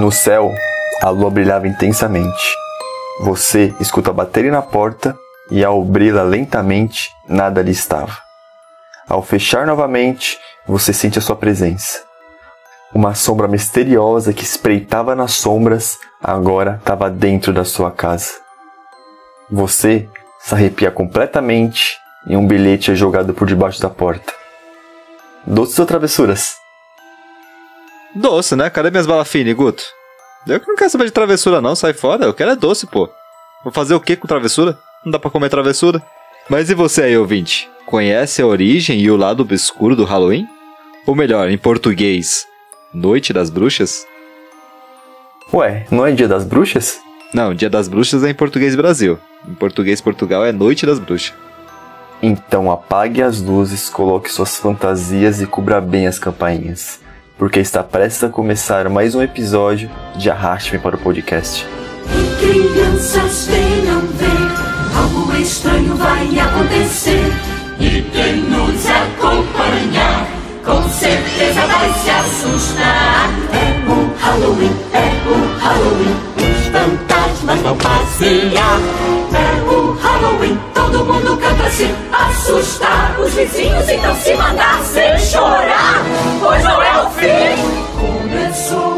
No céu, a lua brilhava intensamente. Você escuta baterem na porta e ao abri-la lentamente, nada ali estava. Ao fechar novamente, você sente a sua presença. Uma sombra misteriosa que espreitava nas sombras agora estava dentro da sua casa. Você se arrepia completamente e um bilhete é jogado por debaixo da porta. Doces ou travessuras? Doce, né? Cadê minhas balas finas, Guto? Eu que não quero saber de travessura não, sai fora. Eu quero é doce, pô. Vou fazer o que com travessura? Não dá pra comer travessura? Mas e você aí, ouvinte? Conhece a origem e o lado obscuro do Halloween? Ou melhor, em português, Noite das Bruxas? Ué, não é dia das bruxas? Não, Dia das Bruxas é em português Brasil. Em português Portugal é Noite das Bruxas. Então apague as luzes, coloque suas fantasias e cubra bem as campainhas, porque está prestes a começar mais um episódio de Arraste-me para o Podcast. Crianças venham ver, algo estranho vai acontecer. E quem nos acompanhar, com certeza vai se assustar. É o Halloween, é o Halloween, os fantasmas vão passear. Todo mundo canta assim, assustar os vizinhos, então se mandar sem chorar, pois não é o fim. Começou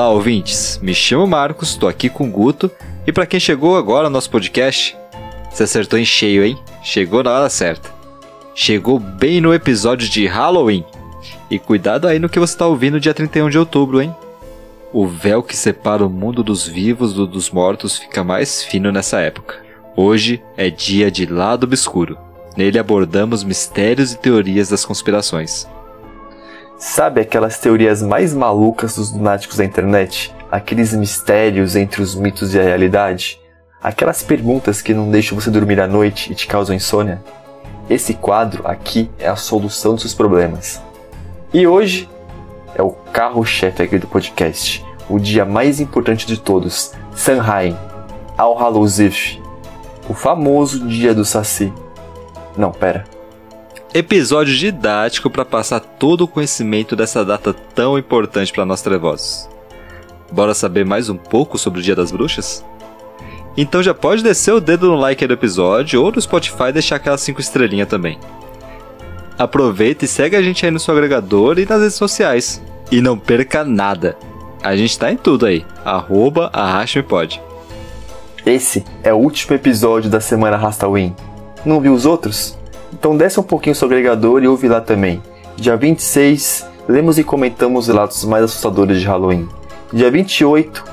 Olá, ouvintes. Me chamo Marcos, tô aqui com o Guto. E pra quem chegou agora no nosso podcast, você acertou em cheio, hein? Chegou na hora certa. Chegou bem no episódio de Halloween. E cuidado aí no que você tá ouvindo dia 31 de outubro, hein? O véu que separa o mundo dos vivos do dos mortos fica mais fino nessa época. Hoje é dia de Lado Obscuro. Nele abordamos mistérios e teorias das conspirações. Sabe aquelas teorias mais malucas dos lunáticos da internet? Aqueles mistérios entre os mitos e a realidade? Aquelas perguntas que não deixam você dormir à noite e te causam insônia? Esse quadro aqui é a solução dos seus problemas. E hoje é o carro-chefe aqui do podcast, o dia mais importante de todos, Sanheim, Al Hallows o famoso dia do Saci. Não, pera. Episódio didático para passar todo o conhecimento dessa data tão importante para nós trevosos. Bora saber mais um pouco sobre o Dia das Bruxas? Então já pode descer o dedo no like do episódio ou no Spotify deixar aquelas 5 estrelinhas também. Aproveita e segue a gente aí no seu agregador e nas redes sociais. E não perca nada. A gente tá em tudo aí. Arroba Arraste-me-Pode. Esse é o último episódio da semana Halloween. Não viu os outros? Então desce um pouquinho o seu agregador e ouve lá também. Dia 26, lemos e comentamos os relatos mais assustadores de Halloween. Dia 28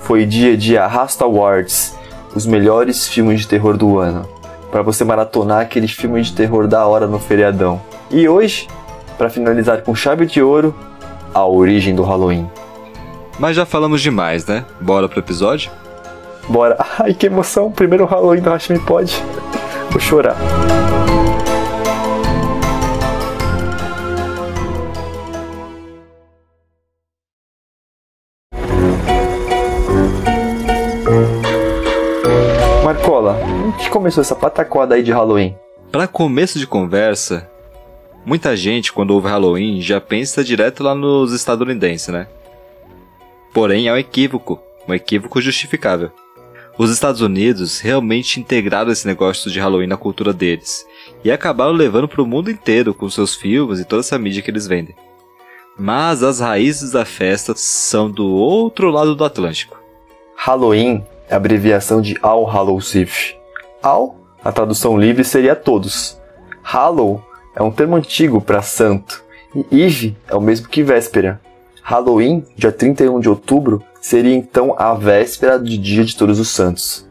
foi dia de Arrasta Awards, os melhores filmes de terror do ano. Para você maratonar aquele filme de terror da hora no feriadão. E hoje, para finalizar com chave de ouro, a origem do Halloween. Mas já falamos demais, né? Bora pro episódio? Bora. Ai, que emoção! Primeiro Halloween do Hashmi Pode. Vou chorar. Começou essa pataquada aí de Halloween? Para começo de conversa, muita gente quando ouve Halloween já pensa direto lá nos estadunidenses, né? Porém, é um equívoco, um equívoco justificável. Os Estados Unidos realmente integraram esse negócio de Halloween na cultura deles e acabaram levando para o mundo inteiro com seus filmes e toda essa mídia que eles vendem. Mas as raízes da festa são do outro lado do Atlântico. Halloween é a abreviação de All Hallows Eve. All, a tradução livre seria todos. Hallow é um termo antigo para santo e Eve é o mesmo que véspera. Halloween, dia 31 de outubro, seria então a véspera do Dia de Todos os Santos.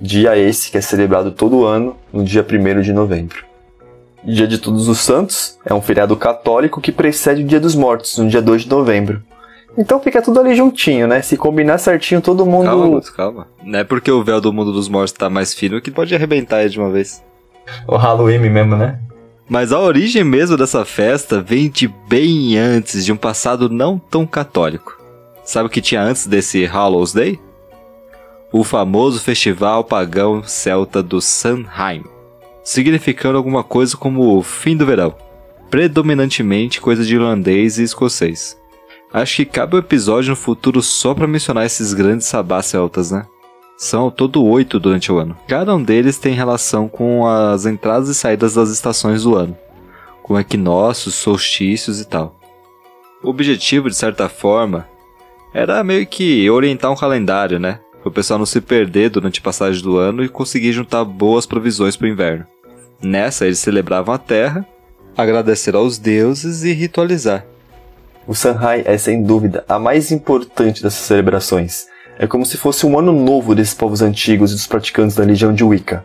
Dia esse que é celebrado todo ano no dia 1 de novembro. Dia de Todos os Santos é um feriado católico que precede o Dia dos Mortos, no dia 2 de novembro. Então fica tudo ali juntinho, né? Se combinar certinho, todo mundo. Calma, calma. Não é porque o véu do mundo dos mortos tá mais fino que pode arrebentar ele de uma vez. O Halloween mesmo, né? Mas a origem mesmo dessa festa vem de bem antes, de um passado não tão católico. Sabe o que tinha antes desse Hallows Day? O famoso festival pagão celta do Samhain, significando alguma coisa como o fim do verão, predominantemente coisa de irlandês e escocês. Acho que cabe um episódio no futuro só para mencionar esses grandes sabás celtas, né? São ao todo oito durante o ano. Cada um deles tem relação com as entradas e saídas das estações do ano, com equinócios, solstícios e tal. O objetivo, de certa forma, era meio que orientar um calendário, né? Para o pessoal não se perder durante a passagem do ano e conseguir juntar boas provisões para o inverno. Nessa, eles celebravam a terra, agradecer aos deuses e ritualizar. O Sanhai é sem dúvida a mais importante dessas celebrações. É como se fosse um ano novo desses povos antigos e dos praticantes da religião de Wicca.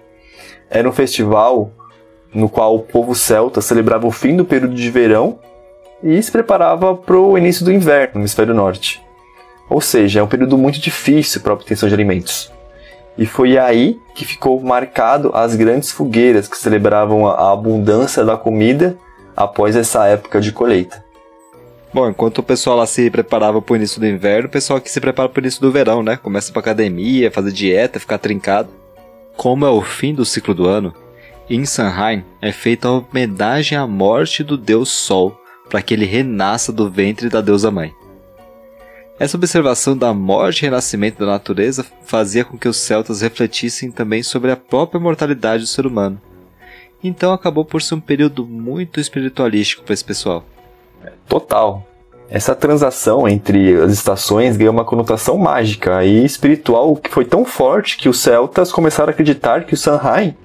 Era um festival no qual o povo celta celebrava o fim do período de verão e se preparava para o início do inverno no hemisfério norte. Ou seja, é um período muito difícil para a obtenção de alimentos. E foi aí que ficou marcado as grandes fogueiras que celebravam a abundância da comida após essa época de colheita. Bom, enquanto o pessoal lá se preparava para o início do inverno, o pessoal aqui se prepara para o início do verão, né? Começa para academia, fazer dieta, ficar trincado. Como é o fim do ciclo do ano, em Sanheim é feita a homenagem à morte do deus Sol, para que ele renasça do ventre da deusa mãe. Essa observação da morte e renascimento da natureza fazia com que os celtas refletissem também sobre a própria mortalidade do ser humano. Então acabou por ser um período muito espiritualístico para esse pessoal. Total. Essa transação entre as estações ganhou uma conotação mágica e espiritual que foi tão forte que os celtas começaram a acreditar que o Sanheim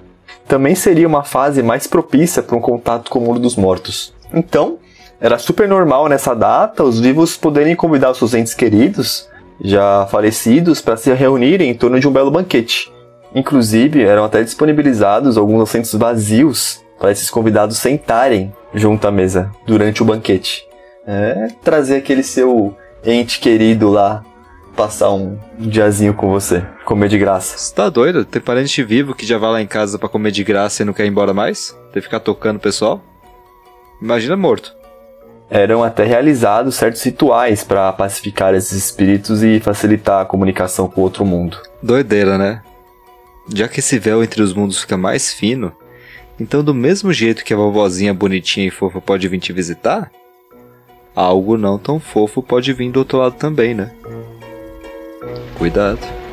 também seria uma fase mais propícia para um contato com o mundo dos mortos. Então, era super normal nessa data os vivos poderem convidar os seus entes queridos, já falecidos, para se reunirem em torno de um belo banquete. Inclusive, eram até disponibilizados alguns assentos vazios para esses convidados sentarem junto à mesa durante o banquete. É trazer aquele seu ente querido lá passar um diazinho com você, comer de graça. Você tá doido? Tem parente vivo que já vai lá em casa para comer de graça e não quer ir embora mais? Tem que ficar tocando o pessoal? Imagina morto. Eram até realizados certos rituais para pacificar esses espíritos e facilitar a comunicação com o outro mundo. Doideira, né? Já que esse véu entre os mundos fica mais fino, então do mesmo jeito que a vovozinha bonitinha e fofa pode vir te visitar, algo não tão fofo pode vir do outro lado também, né? Cuidado.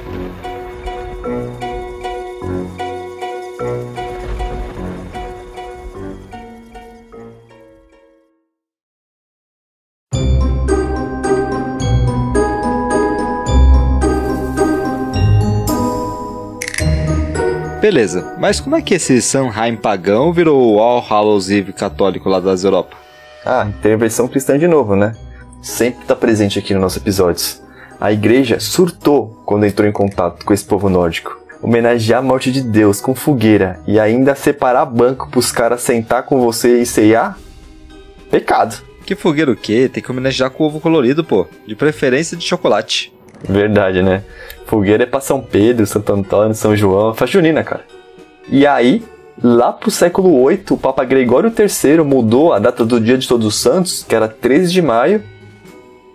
Beleza, mas como é que esse Sanheim pagão virou o All Hallows Eve católico lá das Europa? Ah, tem a versão cristã de novo, né? Sempre está presente aqui nos nossos episódios. A igreja surtou quando entrou em contato com esse povo nórdico. Homenagear a morte de Deus com fogueira e ainda separar banco pros caras sentar com você e ceiar? Pecado. Que fogueira o quê? Tem que homenagear com ovo colorido, pô. De preferência de chocolate. Verdade, né? Fogueira é pra São Pedro, Santo Antônio, São João, faz junina, cara. E aí, lá pro século VIII, o Papa Gregório III mudou a data do Dia de Todos os Santos, que era 13 de maio,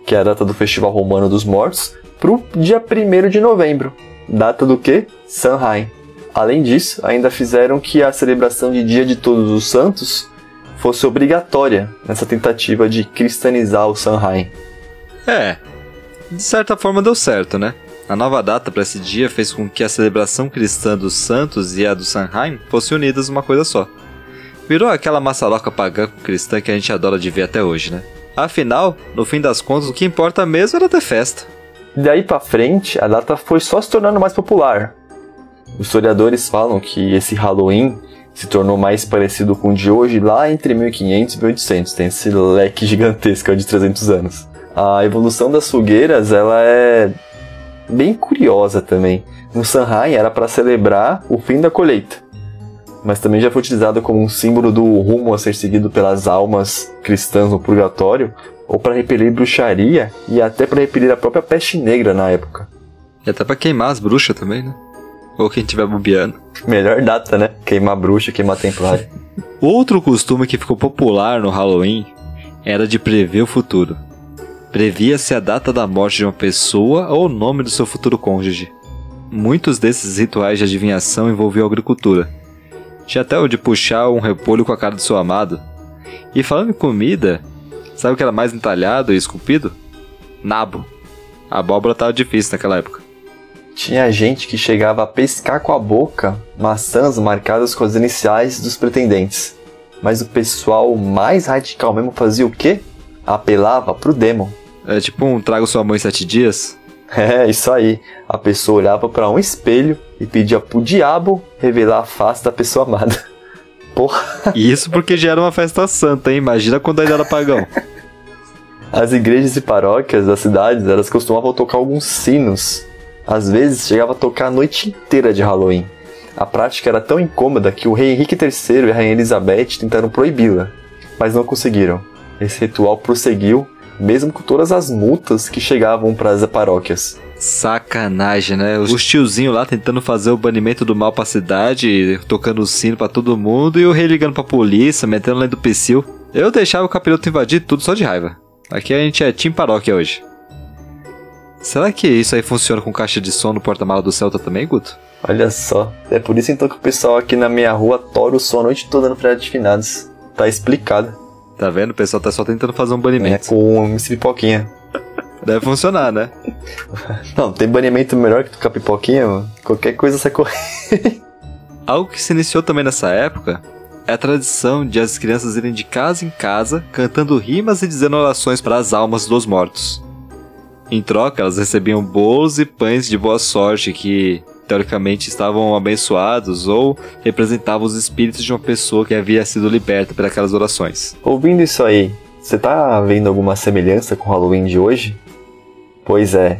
que é a data do Festival Romano dos Mortos, pro dia 1 de novembro, data do que? Samhain. Além disso, ainda fizeram que a celebração de Dia de Todos os Santos fosse obrigatória nessa tentativa de cristianizar o Samhain. É, de certa forma deu certo, né? A nova data para esse dia fez com que a celebração cristã dos santos e a do Sanheim fossem unidas numa coisa só. Virou aquela maçaroca pagã cristã que a gente adora de ver até hoje, né? Afinal, no fim das contas, o que importa mesmo era ter festa. Daí para frente, a data foi só se tornando mais popular. Os historiadores falam que esse Halloween se tornou mais parecido com o de hoje lá entre 1500 e 1800, tem esse leque gigantesco de 300 anos. A evolução das fogueiras, ela é bem curiosa também. No Sanhai era para celebrar o fim da colheita, mas também já foi utilizada como um símbolo do rumo a ser seguido pelas almas cristãs no purgatório ou para repelir bruxaria e até para repelir a própria peste negra na época. E até pra queimar as bruxas também, né? Ou quem tiver bobeando. Melhor data, né? Queimar bruxa, queimar templário. Outro costume que ficou popular no Halloween era de prever o futuro. Previa-se a data da morte de uma pessoa ou o nome do seu futuro cônjuge. Muitos desses rituais de adivinhação envolviam agricultura. Tinha até o de puxar um repolho com a cara do seu amado. E falando em comida, sabe o que era mais entalhado e esculpido? Nabo. A abóbora tava difícil naquela época. Tinha gente que chegava a pescar com a boca maçãs marcadas com as iniciais dos pretendentes. Mas o pessoal mais radical mesmo fazia o quê? Apelava pro demon. É tipo um trago sua mãe sete dias. É, isso aí. A pessoa olhava para um espelho e pedia pro diabo revelar a face da pessoa amada. Porra. Isso porque já era uma festa santa, hein? Imagina quando ainda era pagão. As igrejas e paróquias das cidades, elas costumavam tocar alguns sinos. Às vezes chegava a tocar a noite inteira de Halloween. A prática era tão incômoda que o rei Henrique III e a rainha Elizabeth tentaram proibi-la, mas não conseguiram. Esse ritual prosseguiu, mesmo com todas as multas que chegavam para as paróquias. Sacanagem, né? Os tiozinhos lá tentando fazer o banimento do mal pra cidade, tocando o sino pra todo mundo e o rei ligando pra polícia, metendo lá do pecil. Eu deixava o capiroto invadir tudo só de raiva. Aqui a gente é Team Paróquia hoje. Será que isso aí funciona com caixa de som no porta-mala do Celta também, Guto? Olha só. É por isso então que o pessoal aqui na minha rua tora o som a noite toda no feriado de finados. Tá explicado. Tá vendo? O pessoal tá só tentando fazer um É banimento. com um MC Pipoquinha. Deve funcionar, né? Não, tem banimento melhor que tocar pipoquinha, mano. Qualquer coisa sai correndo. Algo que se iniciou também nessa época é a tradição de as crianças irem de casa em casa cantando rimas e dizendo orações para as almas dos mortos. Em troca, elas recebiam bolos e pães de boa sorte que, teoricamente, estavam abençoados ou representavam os espíritos de uma pessoa que havia sido liberta por aquelas orações. Ouvindo isso aí, você tá vendo alguma semelhança com o Halloween de hoje? Pois é.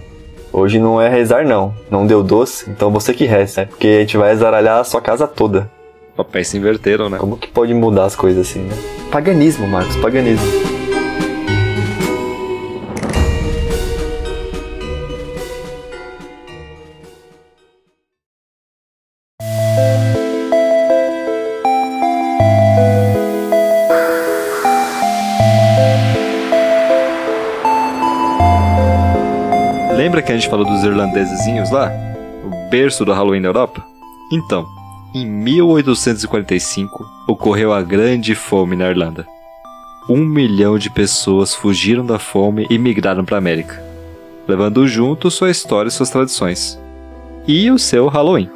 Hoje não é rezar não. Não deu doce, então você que reza. É porque a gente vai zaralhar a sua casa toda. Papéis se inverteram, né? Como que pode mudar as coisas assim, né? Paganismo, Marcos, paganismo. Gente falou dos irlandesezinhos lá? O berço do Halloween na Europa? Então, em 1845 ocorreu a Grande Fome na Irlanda. Um milhão de pessoas fugiram da fome e migraram para a América, levando junto sua história e suas tradições. E o seu Halloween.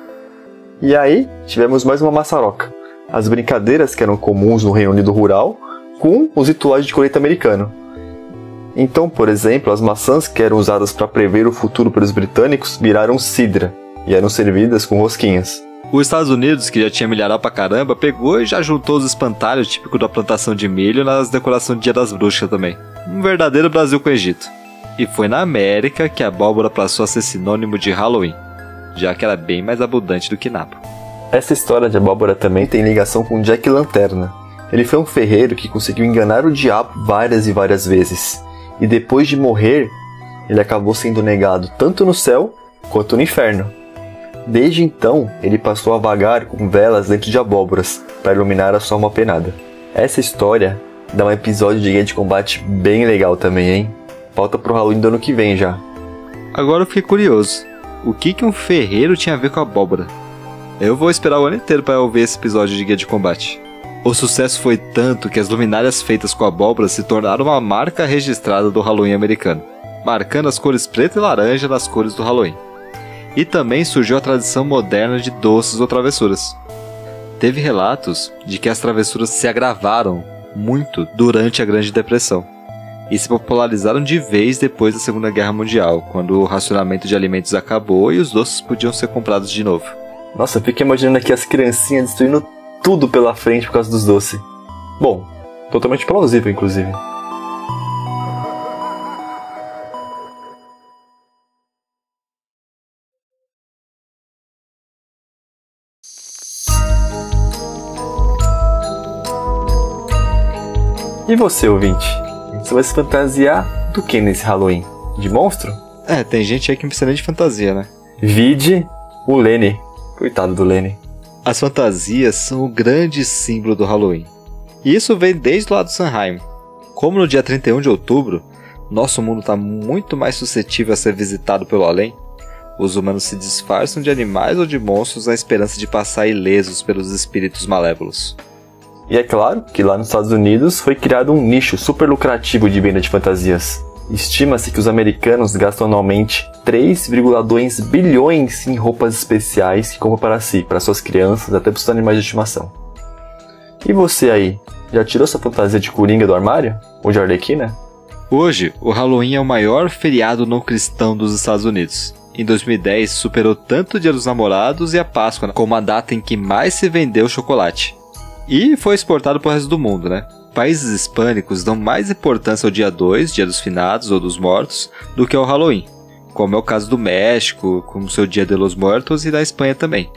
E aí, tivemos mais uma maçaroca. As brincadeiras que eram comuns no Reino Unido rural com os rituais de colheita americano. Então, por exemplo, as maçãs que eram usadas para prever o futuro pelos britânicos viraram cidra e eram servidas com rosquinhas. Os Estados Unidos, que já tinha milharal pra caramba, pegou e já juntou os espantalhos típicos da plantação de milho nas decorações do Dia das Bruxas também. Um verdadeiro Brasil com o Egito. E foi na América que a abóbora passou a ser sinônimo de Halloween, já que era bem mais abundante do que nabo. Essa história de abóbora também tem ligação com Jack Lanterna. Ele foi um ferreiro que conseguiu enganar o diabo várias e várias vezes. E depois de morrer, ele acabou sendo negado tanto no céu quanto no inferno. Desde então, ele passou a vagar com velas dentro de abóboras para iluminar a sua alma penada. Essa história dá um episódio de Guia de Combate bem legal também, hein? Falta pro Halloween do ano que vem já. Agora eu fiquei curioso. O que, que um ferreiro tinha a ver com abóbora? Eu vou esperar o ano inteiro para ouvir esse episódio de Guia de Combate. O sucesso foi tanto que as luminárias feitas com abóbora se tornaram uma marca registrada do Halloween americano, marcando as cores preto e laranja nas cores do Halloween. E também surgiu a tradição moderna de doces ou travessuras. Teve relatos de que as travessuras se agravaram muito durante a Grande Depressão e se popularizaram de vez depois da Segunda Guerra Mundial, quando o racionamento de alimentos acabou e os doces podiam ser comprados de novo. Nossa, eu fico imaginando aqui as criancinhas destruindo tudo pela frente por causa dos doces. Bom, totalmente plausível, inclusive. E você, ouvinte? você vai se fantasiar do que nesse Halloween? De monstro? É, tem gente aí que não precisa nem de fantasia, né? Vide o Lenny. Coitado do Lenny. As fantasias são o grande símbolo do Halloween. E isso vem desde lá do Sanheim. Como no dia 31 de outubro, nosso mundo está muito mais suscetível a ser visitado pelo além, os humanos se disfarçam de animais ou de monstros na esperança de passar ilesos pelos espíritos malévolos. E é claro que lá nos Estados Unidos foi criado um nicho super lucrativo de venda de fantasias. Estima-se que os americanos gastam anualmente 3,2 bilhões em roupas especiais que compram para si, para suas crianças, até para os animais de estimação. E você aí, já tirou sua fantasia de coringa do armário? Ou de arlequina? Hoje, o Halloween é o maior feriado não cristão dos Estados Unidos. Em 2010, superou tanto o Dia dos Namorados e a Páscoa como a data em que mais se vendeu chocolate. E foi exportado para o resto do mundo, né? Países hispânicos dão mais importância ao dia 2, Dia dos Finados ou dos Mortos, do que ao Halloween, como é o caso do México, com seu Dia de los Muertos e da Espanha também.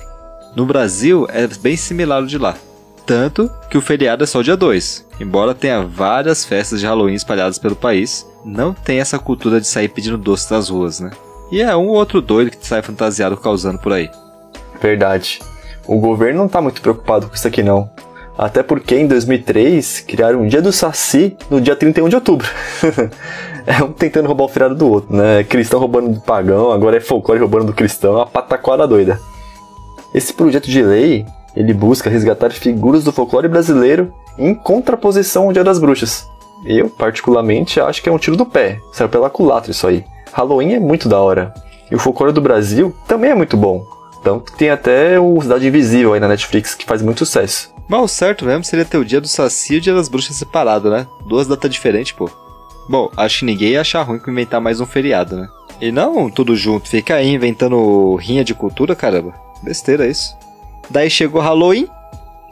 No Brasil é bem similar ao de lá, tanto que o feriado é só o dia 2. Embora tenha várias festas de Halloween espalhadas pelo país, não tem essa cultura de sair pedindo doce nas ruas, né? E é um ou outro doido que sai fantasiado causando por aí. Verdade. O governo não tá muito preocupado com isso aqui não. Até porque em 2003 criaram o Dia do Saci no dia 31 de outubro. é um tentando roubar o feriado do outro, né? Cristão roubando do pagão, agora é folclore roubando do cristão, é uma pataquada doida. Esse projeto de lei, ele busca resgatar figuras do folclore brasileiro em contraposição ao Dia das Bruxas. Eu, particularmente, acho que é um tiro do pé. Saiu pela culatra isso aí. Halloween é muito da hora. E o folclore do Brasil também é muito bom. Então tem até o Cidade Invisível aí na Netflix que faz muito sucesso. Mas o certo mesmo seria ter o dia do Saci e o dia das bruxas separado, né? Duas datas diferentes, pô. Bom, acho que ninguém ia achar ruim inventar mais um feriado, né? E não tudo junto, fica aí inventando rinha de cultura, caramba. Besteira isso. Daí chegou Halloween,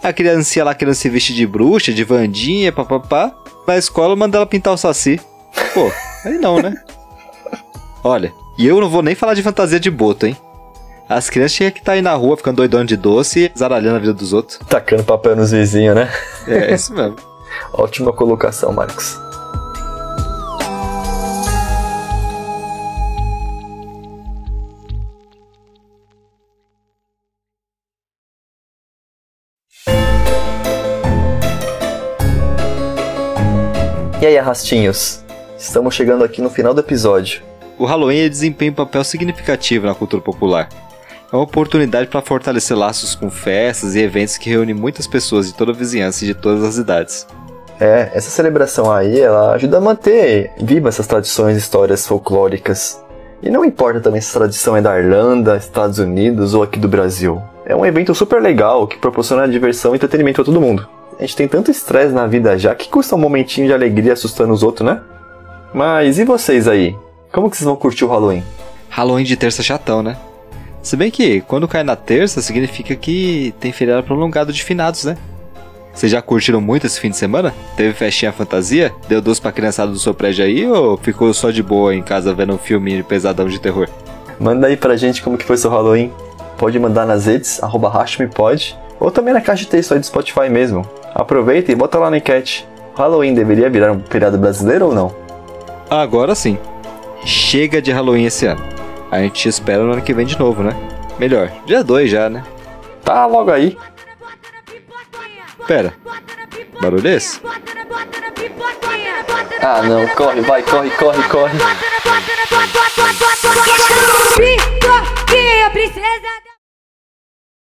a criancinha lá querendo se vestir de bruxa, de vandinha, papapá. Na escola manda ela pintar o saci. Pô, aí não, né? Olha, e eu não vou nem falar de fantasia de boto, hein? As crianças tinham que estar tá aí na rua ficando doidão de doce e zaralhando a vida dos outros. Tacando papel nos vizinhos, né? É, isso mesmo. Ótima colocação, Marcos. E aí, arrastinhos? Estamos chegando aqui no final do episódio. O Halloween desempenha um papel significativo na cultura popular. É uma oportunidade para fortalecer laços com festas e eventos que reúnem muitas pessoas de toda a vizinhança e de todas as idades. É, essa celebração aí, ela ajuda a manter viva essas tradições e histórias folclóricas. E não importa também se a tradição é da Irlanda, Estados Unidos ou aqui do Brasil. É um evento super legal que proporciona diversão e entretenimento a todo mundo. A gente tem tanto estresse na vida já que custa um momentinho de alegria assustando os outros, né? Mas e vocês aí? Como que vocês vão curtir o Halloween? Halloween de terça chatão, né? Se bem que quando cai na terça significa que tem feriado prolongado de finados, né? Vocês já curtiram muito esse fim de semana? Teve festinha fantasia? Deu doce pra criançada do seu prédio aí ou ficou só de boa em casa vendo um filme pesadão de terror? Manda aí pra gente como que foi seu Halloween. Pode mandar nas redes, arroba pode, ou também na caixa de texto aí do Spotify mesmo. Aproveita e bota lá na enquete. Halloween deveria virar um feriado brasileiro ou não? Agora sim. Chega de Halloween esse ano. A gente espera no ano que vem de novo, né? Melhor, dia 2 já, né? Tá logo aí. Pera, barulho é esse? Ah não, corre, vai, corre, corre, corre. Vitória, princesa